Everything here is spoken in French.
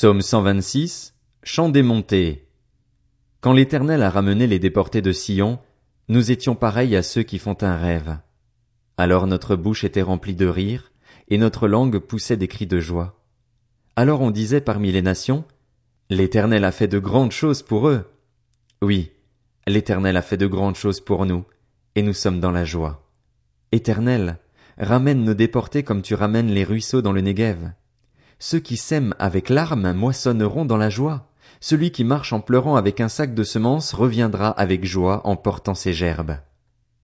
Psaume 126, Chant des montées. Quand l'Éternel a ramené les déportés de Sion, nous étions pareils à ceux qui font un rêve. Alors notre bouche était remplie de rire, et notre langue poussait des cris de joie. Alors on disait parmi les nations, L'Éternel a fait de grandes choses pour eux. Oui, l'Éternel a fait de grandes choses pour nous, et nous sommes dans la joie. Éternel, ramène nos déportés comme tu ramènes les ruisseaux dans le Néguev. Ceux qui sèment avec larmes moissonneront dans la joie. Celui qui marche en pleurant avec un sac de semences reviendra avec joie en portant ses gerbes.